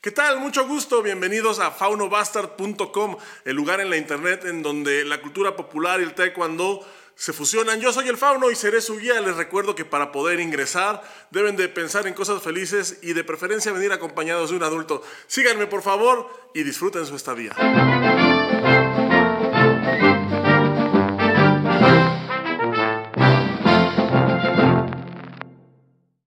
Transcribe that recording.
¿Qué tal? Mucho gusto. Bienvenidos a faunobastard.com, el lugar en la internet en donde la cultura popular y el taekwondo se fusionan. Yo soy el Fauno y seré su guía. Les recuerdo que para poder ingresar deben de pensar en cosas felices y de preferencia venir acompañados de un adulto. Síganme por favor y disfruten su estadía.